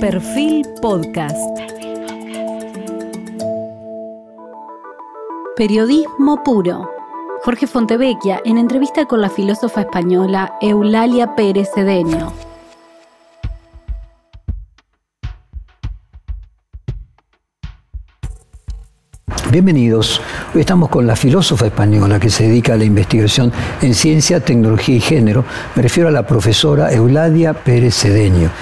Perfil Podcast. Periodismo puro. Jorge Fontevecchia en entrevista con la filósofa española Eulalia Pérez Cedeño. Bienvenidos. Hoy estamos con la filósofa española que se dedica a la investigación en ciencia, tecnología y género. Me refiero a la profesora Eulalia Pérez Cedeño.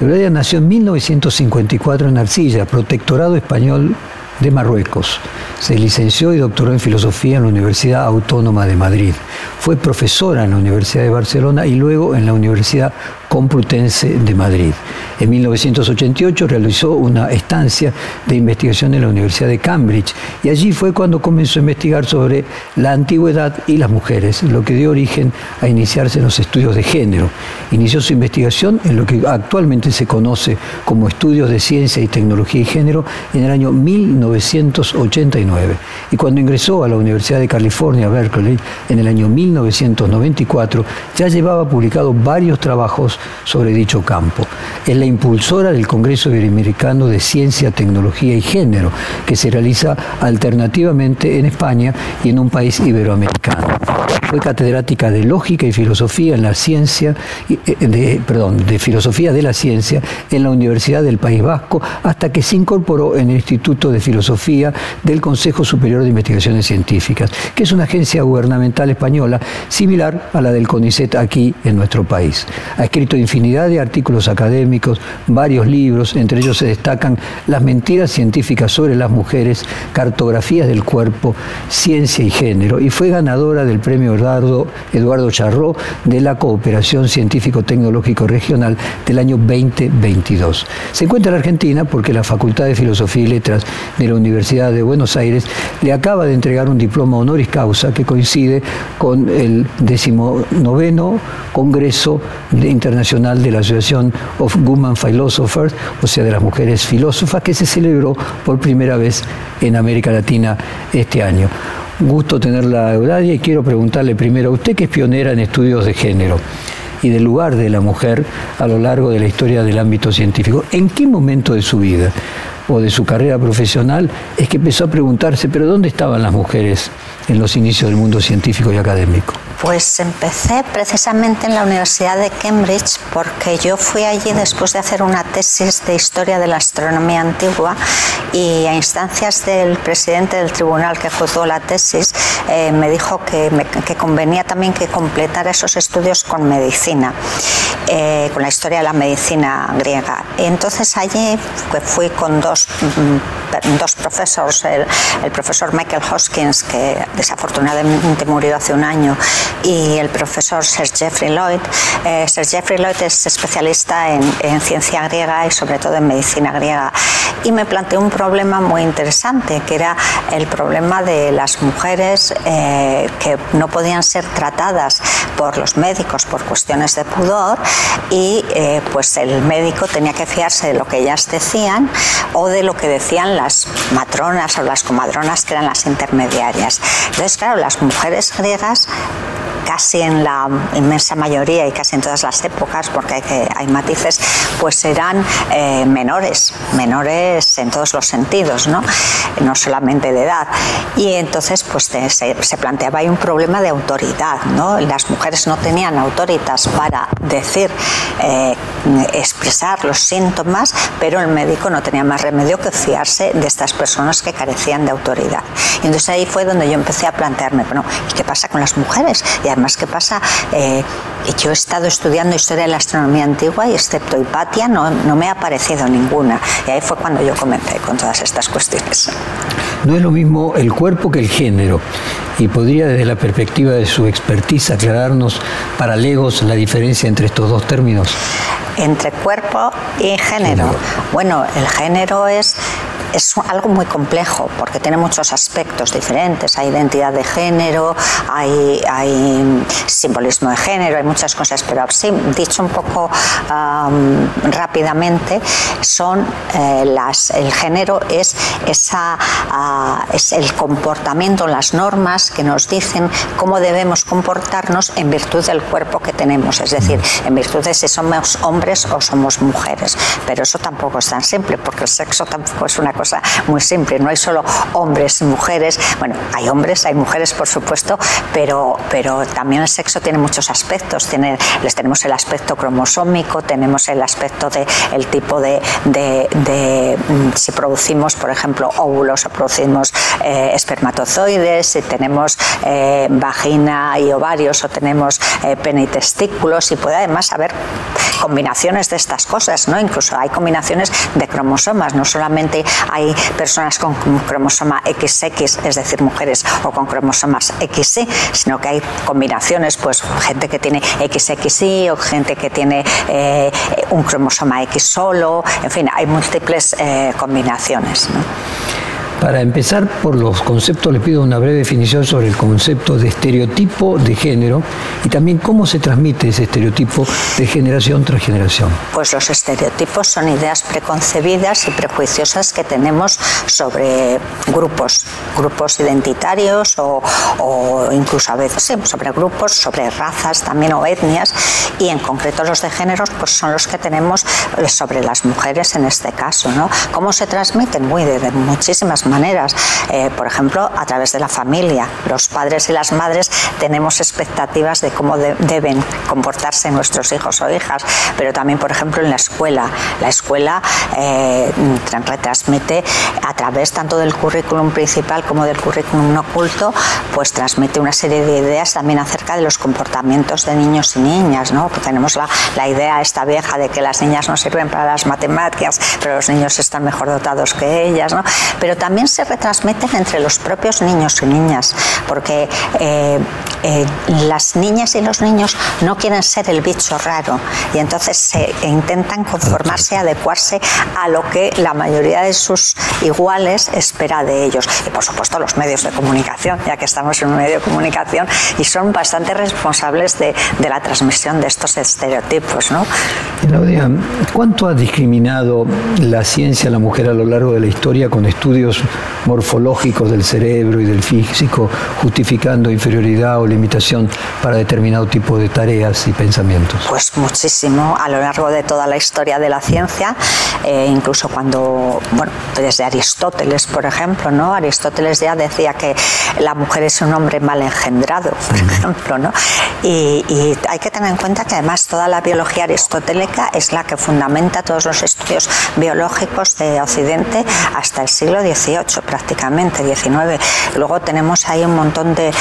Eulalia nació en 1954 en Arcilla, protectorado español de Marruecos. Se licenció y doctoró en filosofía en la Universidad Autónoma de Madrid. Fue profesora en la Universidad de Barcelona y luego en la Universidad Complutense de Madrid. En 1988 realizó una estancia de investigación en la Universidad de Cambridge y allí fue cuando comenzó a investigar sobre la antigüedad y las mujeres, lo que dio origen a iniciarse en los estudios de género. Inició su investigación en lo que actualmente se conoce como estudios de ciencia y tecnología y género en el año 1989 y cuando ingresó a la Universidad de California, Berkeley, en el año 1994, ya llevaba publicado varios trabajos sobre dicho campo. Es la impulsora del Congreso Iberoamericano de Ciencia, Tecnología y Género, que se realiza alternativamente en España y en un país iberoamericano. Fue catedrática de Lógica y Filosofía en la Ciencia, eh, de, perdón, de Filosofía de la Ciencia en la Universidad del País Vasco, hasta que se incorporó en el Instituto de Filosofía del Consejo Superior de Investigaciones Científicas, que es una agencia gubernamental española similar a la del CONICET aquí en nuestro país. Ha escrito infinidad de artículos académicos, varios libros, entre ellos se destacan Las mentiras científicas sobre las mujeres, Cartografías del cuerpo, Ciencia y Género, y fue ganadora del premio Eduardo, Eduardo Charró de la Cooperación Científico-Tecnológico Regional del año 2022. Se encuentra en Argentina porque la Facultad de Filosofía y Letras de la Universidad de Buenos Aires le acaba de entregar un diploma honoris causa que coincide con el decimonoveno Congreso Internacional de la Asociación of Women Philosophers, o sea, de las mujeres filósofas, que se celebró por primera vez en América Latina este año. Gusto tenerla, Eulalia, y quiero preguntarle primero a usted que es pionera en estudios de género y del lugar de la mujer a lo largo de la historia del ámbito científico. ¿En qué momento de su vida o de su carrera profesional es que empezó a preguntarse, pero ¿dónde estaban las mujeres en los inicios del mundo científico y académico? Pues empecé precisamente en la Universidad de Cambridge porque yo fui allí después de hacer una tesis de historia de la astronomía antigua y a instancias del presidente del tribunal que juzgó la tesis eh, me dijo que, que, convenía también que completara esos estudios con medicina, eh, con la historia de la medicina griega. Entonces allí fui con dos, mm, dos profesores, el, el profesor Michael Hoskins, que desafortunadamente murió hace un año, y el profesor Sir Jeffrey Lloyd. Eh, Sir Jeffrey Lloyd es especialista en, ciencia griega y sobre todo en medicina griega. Y me planteó un problema muy interesante, que era el problema de las mujeres eh, que no podían ser tratadas por los médicos por cuestiones de pudor y eh, pues el médico tenía que fiarse de lo que ellas decían o de lo que decían las matronas o las comadronas que eran las intermediarias. Entonces, claro, las mujeres griegas casi en la inmensa mayoría y casi en todas las épocas, porque hay, que, hay matices, pues eran eh, menores, menores en todos los sentidos, ¿no? no solamente de edad. Y entonces pues se, planteaba ahí un problema de autoridad. ¿no? Las mujeres no tenían autoritas para decir, eh, expresar los síntomas, pero el médico no tenía más remedio que fiarse de estas personas que carecían de autoridad. Y entonces ahí fue donde yo empecé a plantearme, bueno, ¿y qué pasa con las mujeres? Y ¿qué pasa? Eh, yo he estado estudiando historia de la astronomía antigua y excepto Hipatia no, no me ha aparecido ninguna. Y ahí fue cuando yo comencé con todas estas cuestiones. No es lo mismo el cuerpo que el género. Y podría desde la perspectiva de su expertise aclararnos para legos la diferencia entre estos dos términos. Entre cuerpo y género. Bueno, el género es es algo muy complejo porque tiene muchos aspectos diferentes. Hay identidad de género, hay, hay simbolismo de género, hay muchas cosas, pero sí, dicho un poco rápidamente, son eh, las, el género es, esa, ah, es el comportamiento, las normas que nos dicen cómo debemos comportarnos en virtud del cuerpo que tenemos, es decir, en virtud de si somos hombres o somos mujeres. Pero eso tampoco es tan simple, porque el sexo tampoco es una cosa muy simple, no hay solo hombres y mujeres, bueno, hay hombres, hay mujeres, por supuesto, pero, pero también el sexo tiene muchos aspectos, tiene, les tenemos el aspecto cromosómico, tenemos el aspecto de el tipo de, de, mm, si producimos, por ejemplo, óvulos o producimos eh, espermatozoides, si tenemos eh, vagina y ovarios o tenemos eh, pene y testículos y puede además haber combinaciones de estas cosas, ¿no? Incluso hay combinaciones de cromosomas, no solamente hay personas con cromosoma XX, es decir, mujeres o con cromosomas XY, sino que hay combinaciones, pues gente que tiene XXY o gente que tiene eh, un cromosoma X solo, en fin, hay múltiples eh, combinaciones. Para empezar por los conceptos, le pido una breve definición sobre el concepto de estereotipo de género y también cómo se transmite ese estereotipo de generación tras generación. Pues los estereotipos son ideas preconcebidas y prejuiciosas que tenemos sobre grupos, grupos identitarios o, incluso a veces sobre grupos, sobre razas también o etnias y en concreto los de géneros pues son los que tenemos sobre las mujeres en este caso. ¿no? ¿Cómo se transmiten? Muy de, de muchísimas maneras. Eh, por ejemplo, a través de la familia. Los padres y las madres tenemos expectativas de cómo deben comportarse nuestros hijos o hijas, pero también, por ejemplo, en la escuela. La escuela eh, retransmite a través tanto del currículum principal como del currículum oculto, pues transmite una serie de ideas también acerca de los comportamientos de niños y niñas, ¿no? Tenemos la, la idea esta vieja de que las niñas no sirven para las matemáticas, pero los niños están mejor dotados que ellas, ¿no? Pero también se retransmiten entre los propios niños y niñas, porque eh, eh, las niñas y los niños no quieren ser el bicho raro y entonces se intentan conformarse, adecuarse a lo que la mayoría de sus iguales espera de ellos. Y por supuesto los medios de comunicación, ya que estamos en un medio de comunicación y son bastante responsables de, la transmisión de estos estereotipos. ¿no? Claudia, ¿cuánto ha discriminado la ciencia a la mujer a lo largo de la historia con estudios morfológicos del cerebro y del físico, justificando inferioridad o limitación para determinado tipo de tareas y pensamientos? Pues muchísimo, a lo largo de toda la historia de la ciencia, eh, incluso cuando, bueno, desde Aristóteles, por ejemplo, ¿no? Aristóteles ya decía que la mujer es un hombre mal engendrado, por ejemplo, ¿no? Y, y hay que tener en cuenta que además toda la biología aristotélica es la que fundamenta todos los estudios biológicos de Occidente hasta el siglo XVIII prácticamente, 19. Luego tenemos ahí un montón de,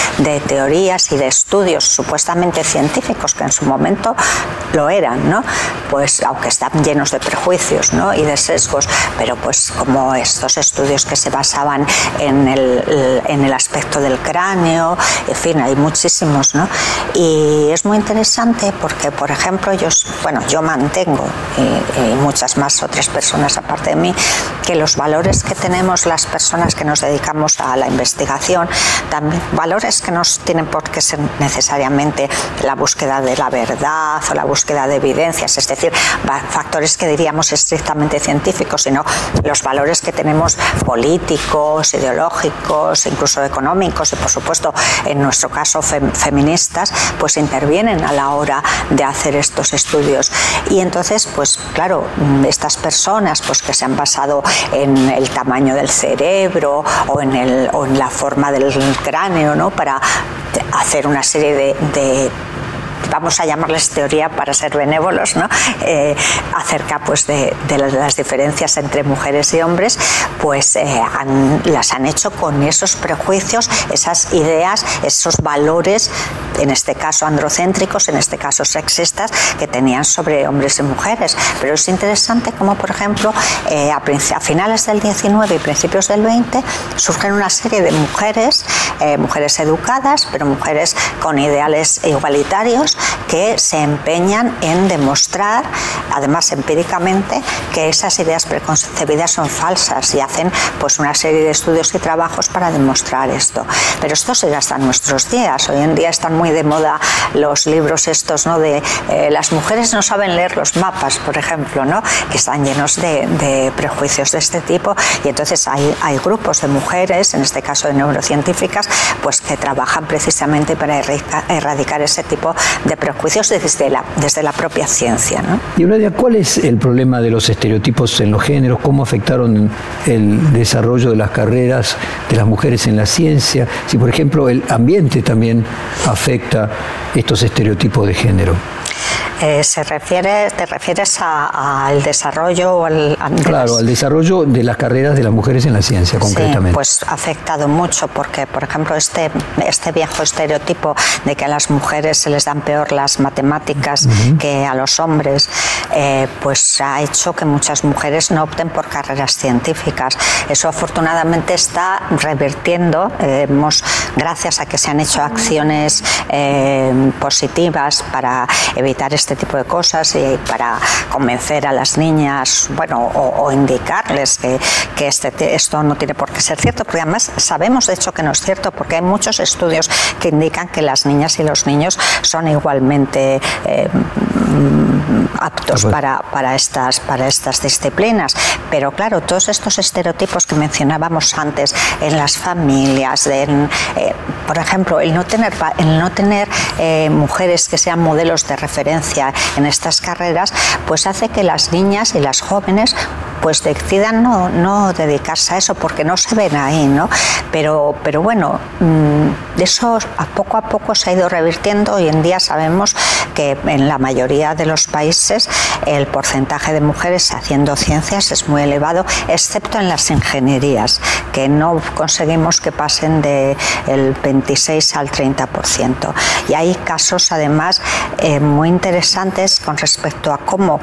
teorías y de estudios supuestamente científicos que en su momento lo eran, ¿no? Pues aunque están llenos de prejuicios ¿no? y de sesgos, pero pues como estos estudios que se basaban en el, en el aspecto del cráneo, en fin, hay muchísimos, ¿no? Y es muy interesante porque, por ejemplo, yo, bueno, yo mantengo, y muchas más otras personas aparte de mí, que los valores que tenemos las personas que nos dedicamos a la investigación, también valores que no tienen por qué ser necesariamente la búsqueda de la verdad o la búsqueda de evidencias, es decir, factores que diríamos estrictamente científicos, sino los valores que tenemos políticos, ideológicos, incluso económicos y por supuesto en nuestro caso feministas, pues intervienen a la hora de hacer estos estudios. Y entonces, pues claro, estas personas pues que se han basado en el tamaño del cerebro, cerebro o en, el, o en la forma del cráneo, ¿no? Para hacer una serie de vamos a llamarles teoría para ser benévolos, ¿no? Eh, acerca pues, de, las diferencias entre mujeres y hombres, pues eh, las han hecho con esos prejuicios, esas ideas, esos valores, en este caso androcéntricos, en este caso sexistas, que tenían sobre hombres y mujeres. Pero es interesante como, por ejemplo, eh, a, a, finales del 19 y principios del 20 surgen una serie de mujeres, mujeres educadas, pero mujeres con ideales igualitarios, que se empeñan en demostrar, además empíricamente, que esas ideas preconcebidas son falsas y hacen pues una serie de estudios y trabajos para demostrar esto. Pero esto se hasta nuestros días. Hoy en día están muy de moda los libros estos, ¿no? De eh, las mujeres no saben leer los mapas, por ejemplo, ¿no? Que están llenos de, de prejuicios de este tipo y entonces hay, hay grupos de mujeres, en este caso de neurocientíficas, pues que trabajan precisamente para erradicar ese tipo de prejuicios desde la, desde la propia ciencia. ¿no? Y Eulalia, ¿cuál es el problema de los estereotipos en los géneros? ¿Cómo afectaron el desarrollo de las carreras de las mujeres en la ciencia? Si, por ejemplo, el ambiente también afecta estos estereotipos de género. Eh, se refiere, ¿Te refieres al desarrollo o al, Claro, al desarrollo de las carreras de las mujeres en la ciencia, concretamente. Sí, pues ha afectado mucho porque, por ejemplo, este, este viejo estereotipo de que a las mujeres se les dan peor las matemáticas que a los hombres, eh, pues ha hecho que muchas mujeres no opten por carreras científicas. Eso afortunadamente está revirtiendo, eh, hemos, gracias a que se han hecho acciones positivas para evitar este tipo de cosas y para convencer a las niñas, bueno, o, indicarles que, que este, esto no tiene por qué ser cierto, porque además sabemos de hecho que no es cierto, porque hay muchos estudios que indican que las niñas y los niños son igualmente eh, aptos para, para, estas, para estas disciplinas. Pero claro, todos estos estereotipos que mencionábamos antes en las familias, eh, por ejemplo, el no tener, el no tener eh, mujeres que sean modelos de referencia en estas carreras, pues hace que las niñas y las jóvenes pues decidan no, no dedicarse a eso porque no se ven ahí, ¿no? Pero, pero bueno, mm, eso a poco a poco se ha ido revirtiendo. Hoy en día sabemos que en la mayoría de los países el porcentaje de mujeres haciendo ciencias es muy elevado, excepto en las ingenierías, que no conseguimos que pasen del 26 al 30%. Y hay casos además eh, muy interesantes con respecto a cómo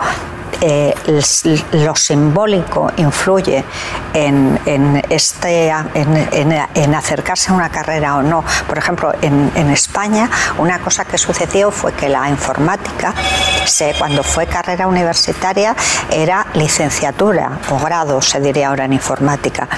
eh, lo simbólico influye en, este, en, acercarse a una carrera o no. Por ejemplo, en, España una cosa que sucedió fue que la informática, se, cuando fue carrera universitaria, era licenciatura o grado, se diría ahora en informática.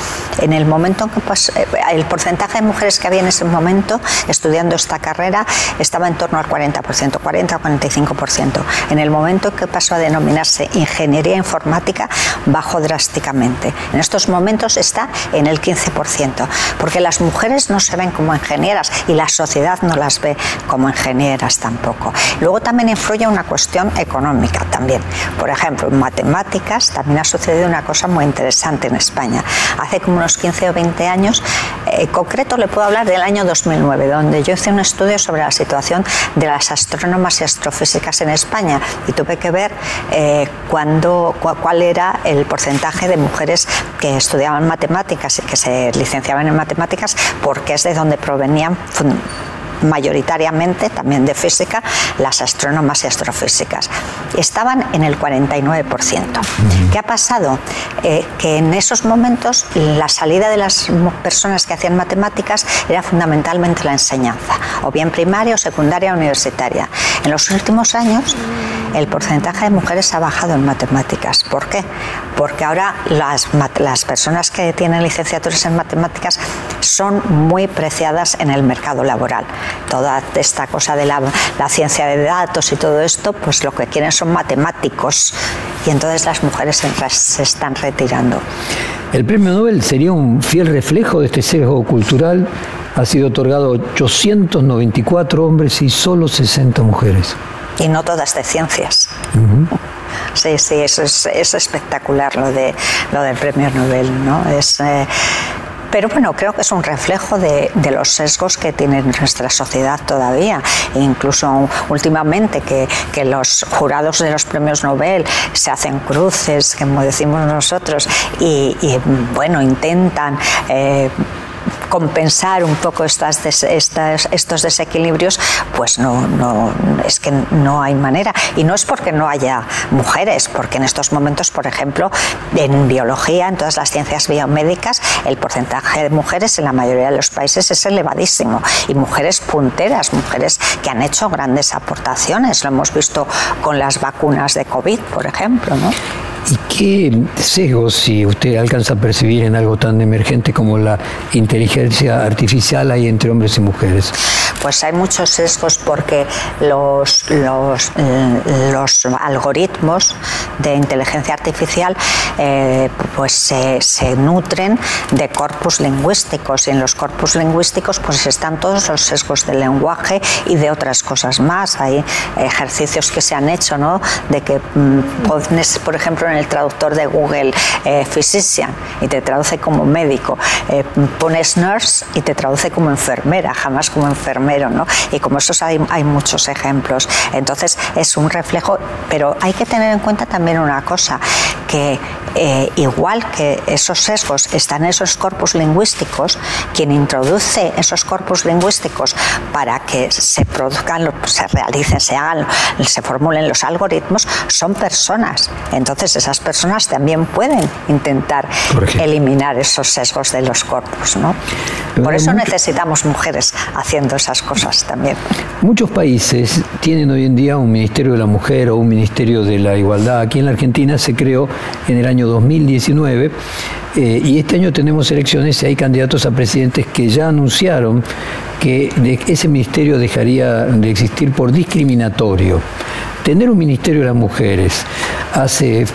En el momento en que pues, eh, el porcentaje de mujeres que había en ese momento estudiando esta carrera estaba en torno al 40%, 40 o 45%. En el momento en que pasó a denominarse ingeniería informática bajó drásticamente. En estos momentos está en el 15%, porque las mujeres no se ven como ingenieras y la sociedad no las ve como ingenieras tampoco. Luego también influye una cuestión económica también. Por ejemplo, en matemáticas también ha sucedido una cosa muy interesante en España. Hace como unos 15 o 20 años, en concreto le puedo hablar del año 2009, donde yo hice un estudio sobre la situación de las astrónomas y astrofísicas en España y tuve que ver eh, cuando, cuál era el porcentaje de mujeres que estudiaban matemáticas y que se licenciaban en matemáticas, porque es de donde provenían mayoritariamente también de física, las astrónomas y astrofísicas. Estaban en el 49%. ¿Qué ha pasado? Eh, que en esos momentos la salida de las personas que hacían matemáticas era fundamentalmente la enseñanza, o bien primaria o secundaria o universitaria. En los últimos años el porcentaje de mujeres ha bajado en matemáticas. ¿Por qué? Porque ahora las, personas que tienen licenciaturas en matemáticas son muy preciadas en el mercado laboral toda esta cosa de la, ciencia de datos y todo esto, pues lo que quieren son matemáticos y entonces las mujeres se están retirando. El premio Nobel sería un fiel reflejo de este sesgo cultural. Ha sido otorgado a 894 hombres y solo 60 mujeres. Y no todas de ciencias. Sí, sí, eso es, espectacular lo, de, lo del premio Nobel. ¿no? Es, eh, pero bueno, creo que es un reflejo de, los sesgos que tiene nuestra sociedad todavía. E incluso últimamente que, los jurados de los premios Nobel se hacen cruces, como decimos nosotros, y, bueno, intentan... Eh, compensar un poco estas, estos desequilibrios, pues no, no, es que no hay manera. Y no es porque no haya mujeres, porque en estos momentos, por ejemplo, en biología, en todas las ciencias biomédicas, el porcentaje de mujeres en la mayoría de los países es elevadísimo. Y mujeres punteras, mujeres que han hecho grandes aportaciones. Lo hemos visto con las vacunas de COVID, por ejemplo. ¿no? ¿Y qué sesgos, si usted alcanza a percibir en algo tan emergente como la inteligencia artificial, hay entre hombres y mujeres? Pues hay muchos sesgos porque los, los, eh, los algoritmos de inteligencia artificial eh, pues se, se, nutren de corpus lingüísticos y en los corpus lingüísticos pues están todos los sesgos del lenguaje y de otras cosas más. Hay ejercicios que se han hecho, ¿no? De que mm, pones, por ejemplo, en el traductor de Google eh, physician y te traduce como médico, eh, pones nurse y te traduce como enfermera, jamás como Y como esos hay, hay muchos ejemplos. Entonces es un reflejo, pero hay que tener en cuenta también una cosa, que eh, igual que esos sesgos están en esos corpus lingüísticos, quien introduce esos corpus lingüísticos para que se produzcan, se realicen, se hagan, se formulen los algoritmos, son personas. Entonces esas personas también pueden intentar eliminar esos sesgos de los corpus. ¿no? Por eso necesitamos mujeres haciendo esas cosas también. Muchos países tienen hoy en día un Ministerio de la Mujer o un Ministerio de la Igualdad. Aquí en la Argentina se creó en el año 2019 eh, y este año tenemos elecciones y hay candidatos a presidentes que ya anunciaron que ese ministerio dejaría de existir por discriminatorio. Tener un ministerio de las mujeres hace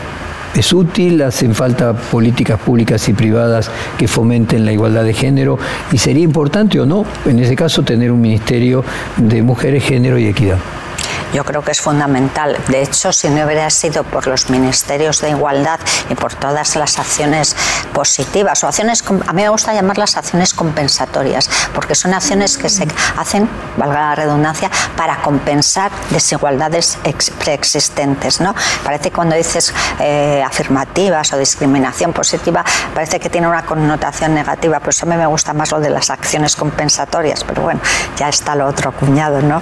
es útil, hacen falta políticas públicas y privadas que fomenten la igualdad de género y sería importante o no, en ese caso, tener un ministerio de mujeres, género y equidad yo creo que es fundamental. De hecho, si no hubiera sido por los ministerios de igualdad y por todas las acciones positivas o acciones, a mí me gusta llamarlas acciones compensatorias, porque son acciones que se hacen, valga la redundancia, para compensar desigualdades preexistentes. ¿no? Parece que cuando dices eh, afirmativas o discriminación positiva, parece que tiene una connotación negativa, pero eso a mí me gusta más lo de las acciones compensatorias, pero bueno, ya está lo otro cuñado. ¿no?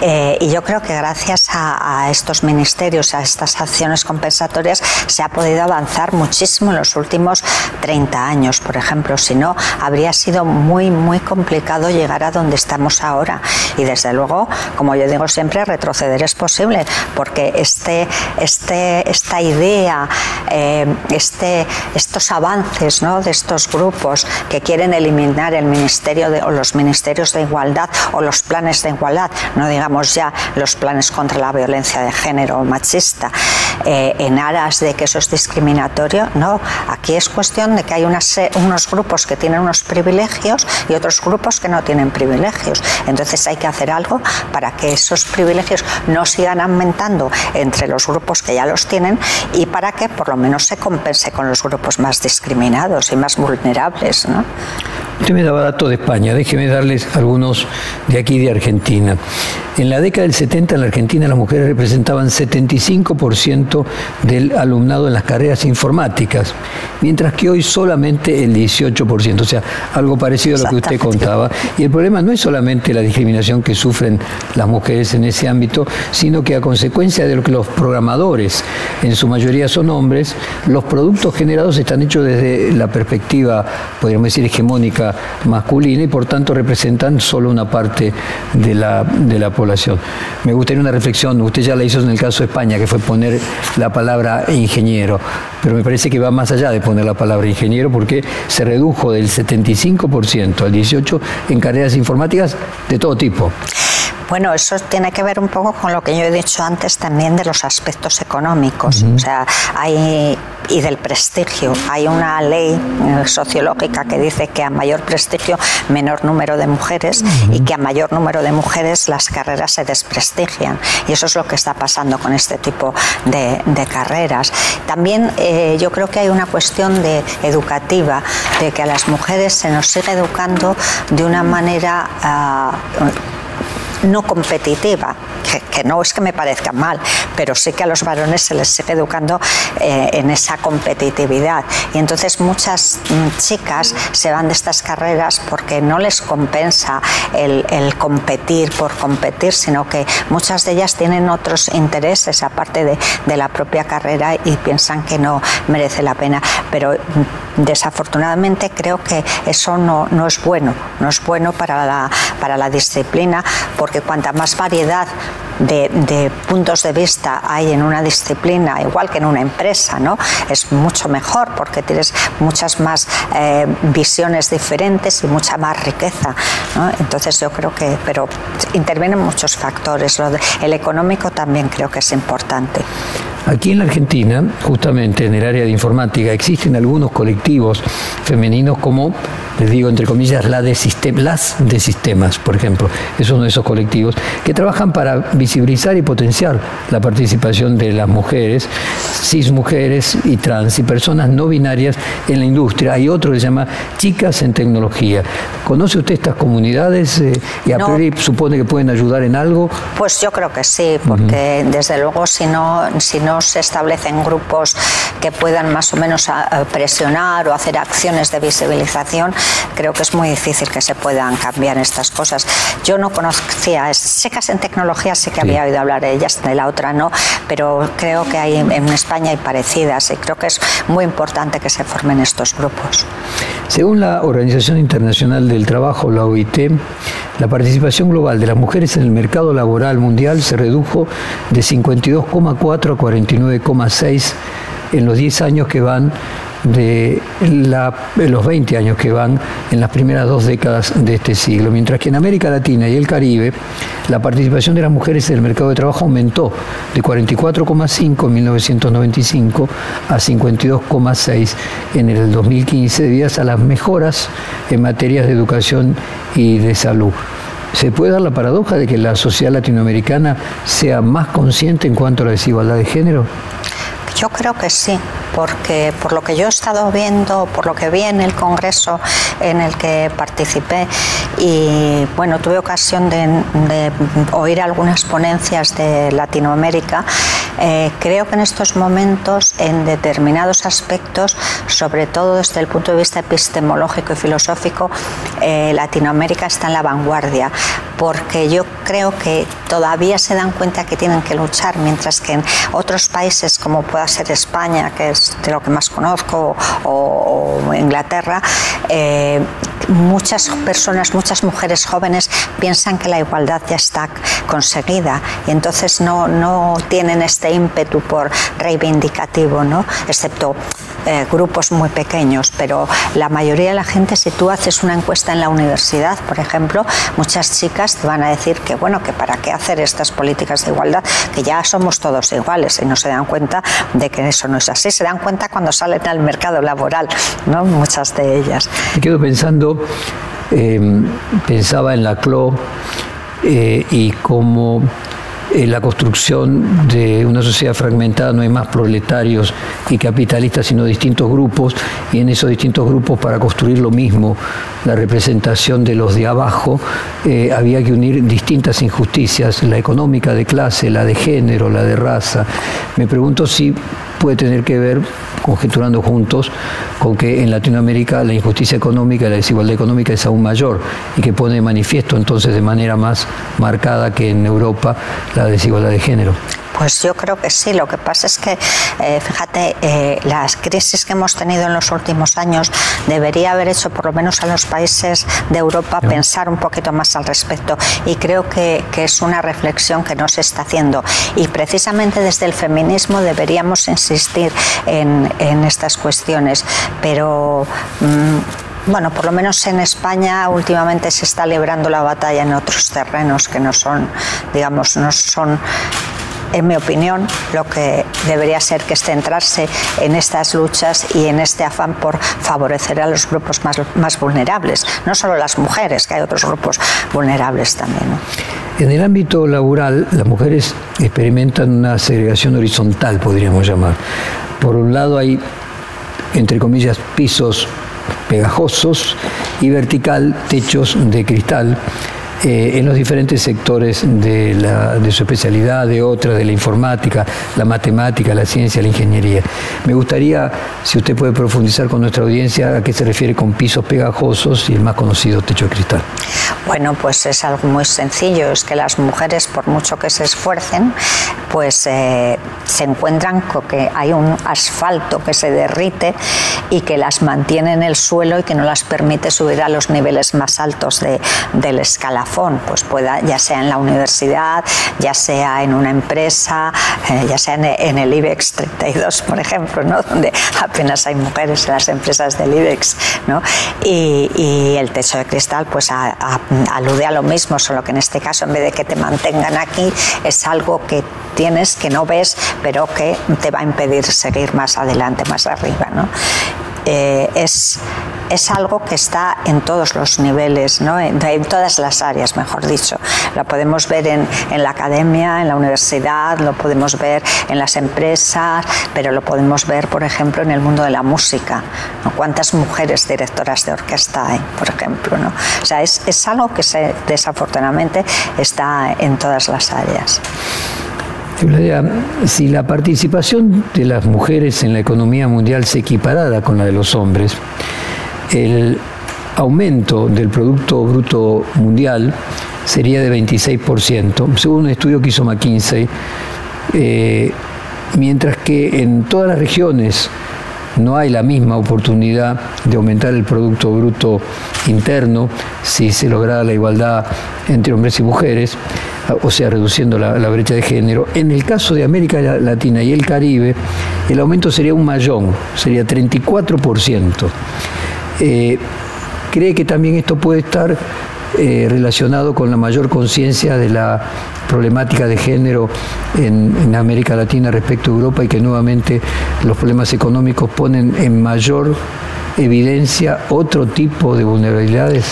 Eh, y yo creo que gracias gracias a, estos ministerios, a estas acciones compensatorias, se ha podido avanzar muchísimo en los últimos 30 años, por ejemplo. Si no, habría sido muy, muy complicado llegar a donde estamos ahora. Y desde luego, como yo digo siempre, retroceder es posible, porque este, este, esta idea, eh, este, estos avances ¿no? de estos grupos que quieren eliminar el ministerio de, o los ministerios de igualdad o los planes de igualdad, no digamos ya los planes contra la violencia de género machista eh, en aras de que eso es discriminatorio. No, aquí es cuestión de que hay unos grupos que tienen unos privilegios y otros grupos que no tienen privilegios. Entonces hay que hacer algo para que esos privilegios no sigan aumentando entre los grupos que ya los tienen y para que por lo menos se compense con los grupos más discriminados y más vulnerables. ¿no? Usted me daba datos de España, déjeme darles algunos de aquí de Argentina. En la década del 70 en la Argentina las mujeres representaban 75% del alumnado en las carreras informáticas, mientras que hoy solamente el 18%, o sea, algo parecido a lo que usted contaba. Y el problema no es solamente la discriminación que sufren las mujeres en ese ámbito, sino que a consecuencia de lo que los programadores, en su mayoría son hombres, los productos generados están hechos desde la perspectiva, podríamos decir, hegemónica masculina y por tanto representan solo una parte de la, de la población. Me gustaría una reflexión, usted ya la hizo en el caso de España, que fue poner la palabra ingeniero, pero me parece que va más allá de poner la palabra ingeniero porque se redujo del 75% al 18% en carreras informáticas de todo tipo. Bueno, eso tiene que ver un poco con lo que yo he dicho antes también de los aspectos económicos, o sea, hay y del prestigio. Hay una ley eh, sociológica que dice que a mayor prestigio, menor número de mujeres y que a mayor número de mujeres las carreras se desprestigian. Y eso es lo que está pasando con este tipo de, carreras. También eh, yo creo que hay una cuestión de educativa, de que a las mujeres se nos sigue educando de una manera... Ah, no competitiva, que, no es que me parezca mal, pero sí que a los varones se les sigue educando eh, en esa competitividad. Y entonces muchas mm, chicas se van de estas carreras porque no les compensa el, competir por competir, sino que muchas de ellas tienen otros intereses aparte de, la propia carrera y piensan que no merece la pena. Pero mm, desafortunadamente creo que eso no, no es bueno, no es bueno para la, para la disciplina, porque cuanta más variedad de, puntos de vista hay en una disciplina, igual que en una empresa, ¿no? Es mucho mejor porque tienes muchas más eh, visiones diferentes y mucha más riqueza, Entonces yo creo que, pero intervienen muchos factores. el económico también creo que es importante. Aquí en la Argentina, justamente en el área de informática, existen algunos colectivos femeninos como, les digo entre comillas, la de las de sistemas, por ejemplo. Es uno de esos colectivos que trabajan para visibilizar y potenciar la participación de las mujeres, cis mujeres y trans y personas no binarias en la industria. Hay otro que se llama Chicas en Tecnología. ¿Conoce usted estas comunidades eh, y a priori supone que pueden ayudar en algo? Pues yo creo que sí, porque desde luego si no, si no se establecen grupos que puedan más o menos presionar o hacer acciones de visibilización, creo que es muy difícil que se puedan cambiar estas cosas. Yo no conocía, secas en tecnología sí que había oído hablar de ellas, de la otra no, pero creo que hay en España hay parecidas y creo que es muy importante que se formen estos grupos. Según la Organización Internacional del Trabajo, la OIT, la participación global de las mujeres en el mercado laboral mundial se redujo de 52,4 a 49,6 en los 10 años que van de, los 20 años que van en las primeras dos décadas de este siglo, mientras que en América Latina y el Caribe la participación de las mujeres en el mercado de trabajo aumentó de 44,5 en 1995 a 52,6 en el 2015 debido a las mejoras en materias de educación y de salud. ¿Se puede dar la paradoja de que la sociedad latinoamericana sea más consciente en cuanto a la desigualdad de género? Yo creo que sí, porque por lo que yo he estado viendo, por lo que vi en el congreso en el que participé y bueno, tuve ocasión de, oír algunas ponencias de Latinoamérica, eh, creo que en estos momentos, en determinados aspectos, sobre todo desde el punto de vista epistemológico y filosófico, eh, Latinoamérica está en la vanguardia, porque yo creo que todavía se dan cuenta que tienen que luchar, mientras que en otros países como pueda ser España, que es de lo que más conozco, o, Inglaterra, eh, muchas personas, muchas mujeres jóvenes piensan que la igualdad ya está conseguida y entonces no, no tienen este ímpetu por reivindicativo, ¿no? excepto eh, grupos muy pequeños, pero la mayoría de la gente, si tú haces una encuesta en la universidad, por ejemplo, muchas chicas te van a decir que, bueno, que para qué hacer estas políticas de igualdad, que ya somos todos iguales y no se dan cuenta de que eso no es así, dan cuenta cuando salen al mercado laboral, ¿no? muchas de ellas. Me quedo pensando, em, pensaba en la CLO eh, y cómo en la construcción de una sociedad fragmentada no hay más proletarios y capitalistas, sino distintos grupos, y en esos distintos grupos para construir lo mismo, la representación de los de abajo, eh, había que unir distintas injusticias, la económica de clase, la de género, la de raza. Me pregunto si puede tener que ver, conjeturando juntos, con que en Latinoamérica la injusticia económica y la desigualdad económica es aún mayor y que pone de manifiesto entonces de manera más marcada que en Europa la desigualdad de género. Pues yo creo que sí. Lo que pasa es que, eh, fíjate, eh, las crisis que hemos tenido en los últimos años debería haber hecho, por lo menos a los países de Europa, pensar un poquito más al respecto. Y creo que, es una reflexión que no se está haciendo. Y precisamente desde el feminismo deberíamos insistir en, estas cuestiones. Pero. Mm, bueno, por lo menos en España últimamente se está librando la batalla en otros terrenos que no son, digamos, no son en mi opinión, lo que debería ser que es centrarse en estas luchas y en este afán por favorecer a los grupos más, más vulnerables, no solo las mujeres, que hay otros grupos vulnerables también. En el ámbito laboral, las mujeres experimentan una segregación horizontal, podríamos llamar. Por un lado hay, entre comillas, pisos pegajosos y vertical, techos de cristal eh, en los diferentes sectores de, su especialidad, de otra, de la informática, la matemática, la ciencia, la ingeniería. Me gustaría, si usted puede profundizar con nuestra audiencia, a qué se refiere con pisos pegajosos y el más conocido techo de cristal. Bueno, pues es algo muy sencillo, es que las mujeres, por mucho que se esfuercen, pues eh, se encuentran con que hay un asfalto que se derrite y que las mantiene en el suelo y que no las permite subir a los niveles más altos del escalafón, pues pueda, ya sea en la universidad, ya sea en una empresa, eh, ya sea en, el IBEX 32, por ejemplo, ¿no? donde apenas hay mujeres en las empresas del IBEX. ¿no? Y, el techo de cristal pues alude a lo mismo, solo que en este caso en vez de que te mantengan aquí es algo que tienes que no ves, pero que te va a impedir seguir más adelante, más arriba. ¿no? Eh, es, es algo que está en todos los niveles, ¿no? en, todas las áreas, mejor dicho. Lo podemos ver en, en, la academia, en la universidad, lo podemos ver en las empresas, pero lo podemos ver, por ejemplo, en el mundo de la música. ¿Cuántas mujeres directoras de orquesta hay, por ejemplo? ¿no? O sea, es, es algo que se, desafortunadamente está en todas las áreas si la participación de las mujeres en la economía mundial se equiparara con la de los hombres, el aumento del Producto Bruto Mundial sería de 26%, según un estudio que hizo McKinsey, eh, mientras que en todas las regiones no hay la misma oportunidad de aumentar el Producto Bruto Interno si se logra la igualdad entre hombres y mujeres o sea, reduciendo la, brecha de género. En el caso de América Latina y el Caribe, el aumento sería un mayón, sería 34%. Eh, ¿Cree que también esto puede estar eh, relacionado con la mayor conciencia de la problemática de género en, en, América Latina respecto a Europa y que nuevamente los problemas económicos ponen en mayor evidencia otro tipo de vulnerabilidades?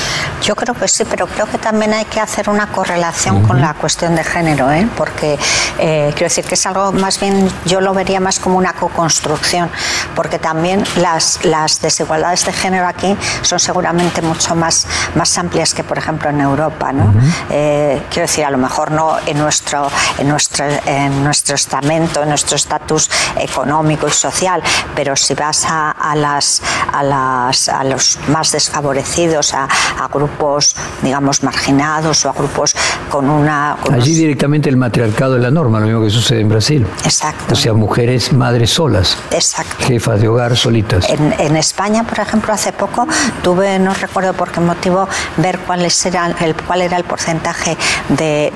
Yo creo que sí, pero creo que también hay que hacer una correlación con la cuestión de género, ¿eh? porque eh, quiero decir que es algo más bien, yo lo vería más como una co-construcción, porque también las, las desigualdades de género aquí son seguramente mucho más, más amplias que, por ejemplo, en Europa. ¿no? Eh, quiero decir, a lo mejor no en nuestro, en nuestro, en nuestro estamento, en nuestro estatus económico y social, pero si vas a, a las, a a los más desfavorecidos, a, grupos, digamos, marginados o a grupos con una... Allí directamente el matriarcado es la norma, lo mismo que sucede en Brasil. Exacto. O sea, mujeres madres solas. Exacto. Jefas de hogar solitas. En, España, por ejemplo, hace poco tuve, no recuerdo por qué motivo, ver cuáles eran, el, cuál era el porcentaje de,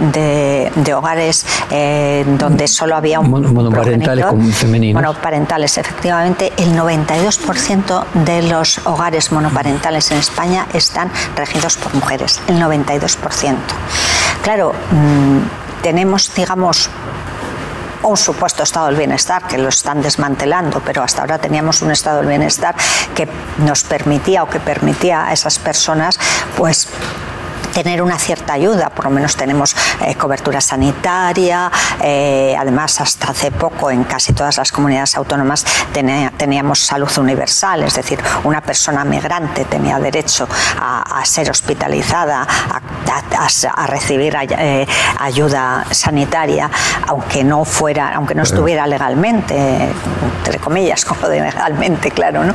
de, hogares eh, donde solo había un monoparentales con femeninos. Monoparentales, efectivamente, el 92% de los hogares monoparentales en España están regidos por mujeres, el 92%. Claro, mm, tenemos, digamos, un supuesto estado del bienestar que lo están desmantelando, pero hasta ahora teníamos un estado del bienestar que nos permitía o que permitía a esas personas pues tener una cierta ayuda, por lo menos tenemos eh, cobertura sanitaria, eh, además hasta hace poco en casi todas las comunidades autónomas teníamos salud universal, es decir, una persona migrante tenía derecho a, ser hospitalizada, a, recibir eh, ayuda sanitaria, aunque no fuera, aunque no estuviera legalmente, entre comillas, como de legalmente, claro, ¿no?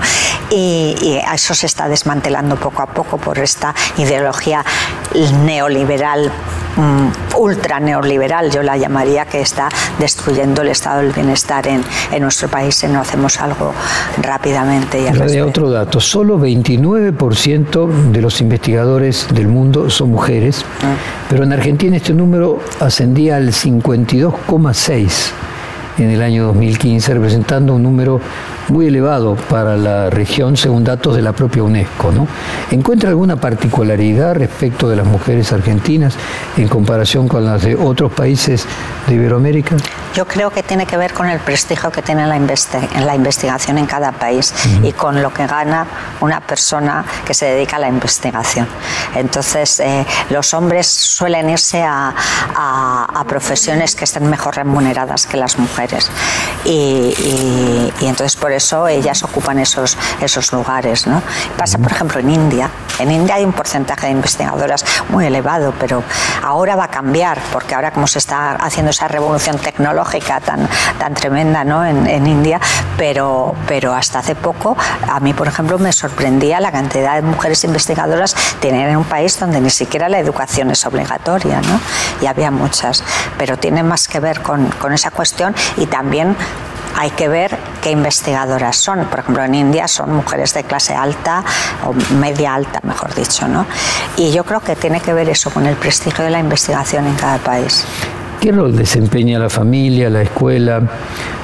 Y, y eso se está desmantelando poco a poco por esta ideología neoliberal, mm, ultra neoliberal, yo la llamaría, que está destruyendo el estado del bienestar en, en nuestro país si no hacemos algo rápidamente. Y otro dato, solo 29% de los investigadores del mundo son mujeres, ah. pero en Argentina este número ascendía al 52,6 en el año 2015, representando un número muy elevado para la región según datos de la propia UNESCO. ¿no? ¿Encuentra alguna particularidad respecto de las mujeres argentinas en comparación con las de otros países de Iberoamérica? Yo creo que tiene que ver con el prestigio que tiene la, investigación en cada país y con lo que gana una persona que se dedica a la investigación. Entonces, eh, los hombres suelen irse a, a, profesiones que estén mejor remuneradas que las mujeres. Y, y, entonces, por eso ellas ocupan esos, esos lugares. ¿no? Pasa, por ejemplo, en India, En India hay un porcentaje de investigadoras muy elevado, pero ahora va a cambiar, porque ahora como se está haciendo esa revolución tecnológica tan, tan tremenda ¿no? en, en India, pero, pero hasta hace poco a mí, por ejemplo, me sorprendía la cantidad de mujeres investigadoras tener en un país donde ni siquiera la educación es obligatoria, ¿no? Y había muchas, pero tiene más que ver con, con esa cuestión y también hay que ver qué investigadoras son. Por ejemplo, en India son mujeres de clase alta o media alta, mejor dicho, ¿no? Y yo creo que tiene que ver eso con el prestigio de la investigación en cada país. ¿Qué rol desempeña la familia, la escuela,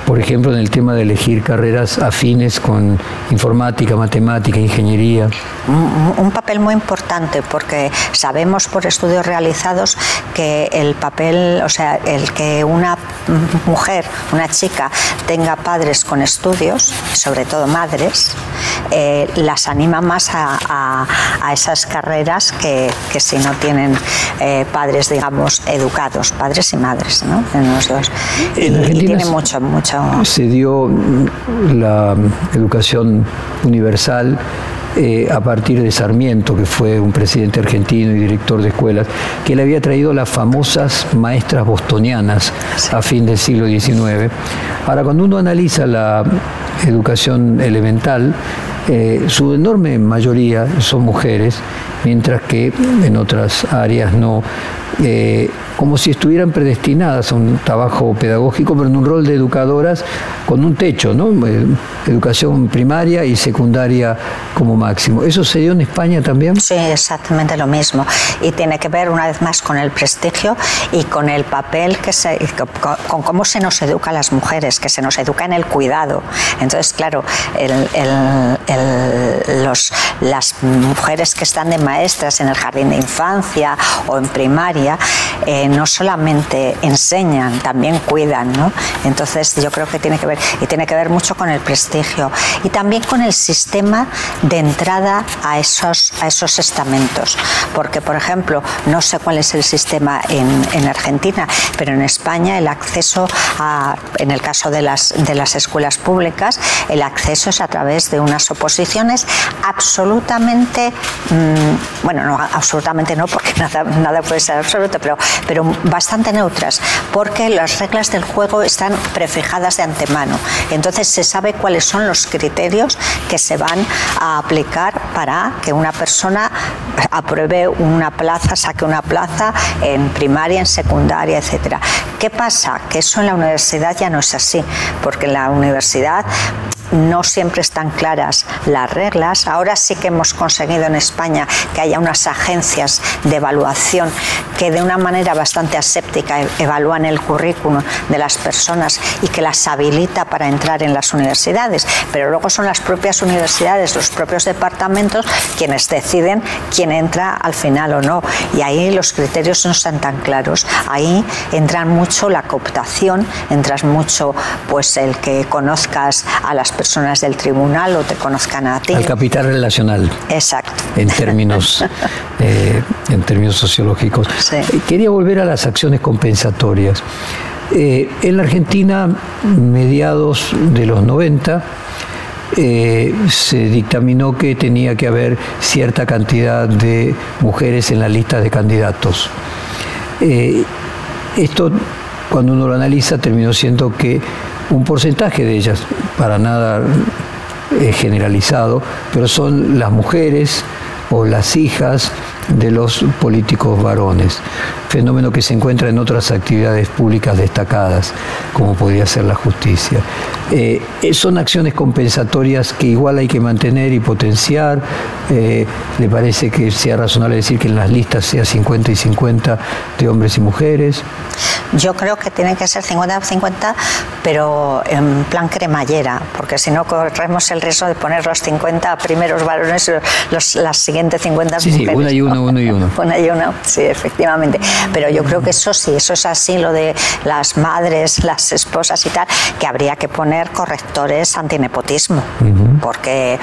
por ejemplo, en el tema de elegir carreras afines con informática, matemática, ingeniería? Un, papel muy importante porque sabemos por estudios realizados que el papel, o sea, el que una mujer, una chica, tenga padres con estudios, sobre todo madres, eh, las anima más a, esas carreras que, si no tienen eh, padres, digamos, educados, padres y madres, ¿no? En los dos. y, tiene mucho, mucho se dio la educación universal eh, a partir de Sarmiento, que fue un presidente argentino y director de escuelas, que le había traído las famosas maestras bostonianas a fin del siglo XIX. Ahora, cuando uno analiza la educación elemental, eh, su enorme mayoría son mujeres, mientras que en otras áreas no. Eh, como si estuvieran predestinadas a un trabajo pedagógico, pero en un rol de educadoras con un techo, ¿no? Eh, educación primaria y secundaria como máximo. ¿Eso se dio en España también? Sí, exactamente lo mismo. Y tiene que ver una vez más con el prestigio y con el papel que se, con, cómo se nos educa a las mujeres, que se nos educa en el cuidado. Entonces, claro, los, las mujeres que están de maestras en el jardín de infancia o en primaria, eh, no solamente enseñan, también cuidan, ¿no? Entonces yo creo que tiene que ver, y tiene que ver mucho con el prestigio y también con el sistema de entrada a esos, a esos estamentos. Porque, por ejemplo, no sé cuál es el sistema en, en Argentina, pero en España el acceso a, en el caso de las, de las escuelas públicas, el acceso es a través de unas oposiciones absolutamente, mm, bueno, no, absolutamente no, porque nada, nada puede ser absoluto, pero pero bastante neutras, porque las reglas del juego están prefijadas de antemano. Entonces se sabe cuáles son los criterios que se van a aplicar para que una persona apruebe una plaza, saque una plaza en primaria, en secundaria, etcétera. ¿Qué pasa? Que eso en la universidad ya no es así, porque en la universidad no siempre están claras las reglas. Ahora sí que hemos conseguido en España que haya unas agencias de evaluación que de una manera bastante aséptica e-, evalúan el currículum de las personas y que las habilita para entrar en las universidades. Pero luego son las propias universidades, los propios departamentos quienes deciden quién entra al final o no. Y ahí los criterios no están tan claros. Ahí entran mucho la cooptación, entras mucho pues el que conozcas a las personas del tribunal o te conozcan a ti. Al capital relacional. Exacto. En términos, eh, en términos sociológicos. Eh, quería volver a las acciones compensatorias. Eh, en la Argentina, mediados de los 90, se dictaminó que tenía que haber cierta cantidad de mujeres en la lista de candidatos. esto, cuando uno lo analiza, terminó siendo que un porcentaje de ellas, para nada eh, generalizado, pero son las mujeres o las hijas de los políticos varones, fenómeno que se encuentra en otras actividades públicas destacadas, como podría ser la justicia. Eh, son acciones compensatorias que igual hay que mantener y potenciar. Eh, ¿Le parece que sea razonable decir que en las listas sea 50 y 50 de hombres y mujeres? Yo creo que tiene que ser 50-50, pero en plan cremallera, porque si no corremos el riesgo de poner los 50 primeros varones, los, las siguientes 50 sí, mujeres. Sí, una y uno, uno y uno. una y uno, sí, efectivamente. Pero yo creo que eso sí, eso es así, lo de las madres, las esposas y tal, que habría que poner correctores antinepotismo, porque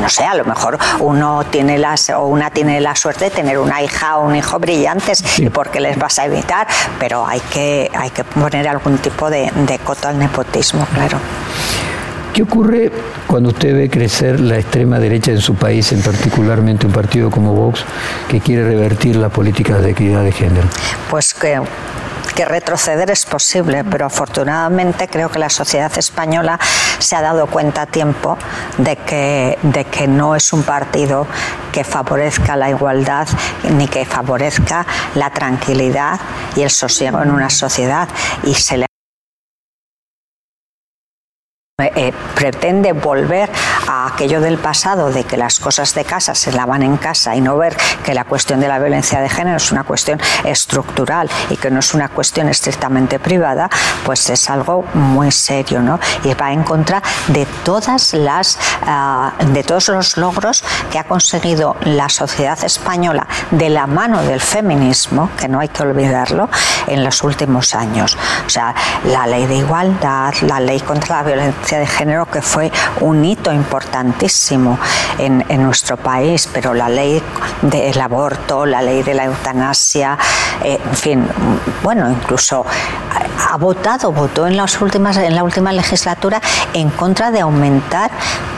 no sé, a lo mejor uno tiene las o una tiene la suerte de tener una hija o un hijo brillantes y porque les vas a evitar, pero hay que hay que poner algún tipo de, de coto al nepotismo, claro. ¿Qué ocurre cuando usted ve crecer la extrema derecha en su país, en particularmente un partido como Vox, que quiere revertir las políticas de equidad de género? Pues que que retroceder es posible, pero afortunadamente creo que la sociedad española se ha dado cuenta a tiempo de que, de que no es un partido que favorezca la igualdad ni que favorezca la tranquilidad y el sosiego en una sociedad y se le eh, pretende volver a aquello del pasado de que las cosas de casa se lavan en casa y no ver que la cuestión de la violencia de género es una cuestión estructural y que no es una cuestión estrictamente privada, pues es algo muy serio, ¿no? Y va en contra de todas las ah, de todos los logros que ha conseguido la sociedad española de la mano del feminismo, que no hay que olvidarlo, en los últimos años. O sea, la ley de igualdad, la ley contra la violencia de género que fue un hito importantísimo en, nuestro país, pero la ley del aborto, la ley de la eutanasia, eh, en fin, bueno, incluso ha votado, votó en las últimas, en la última legislatura en contra de aumentar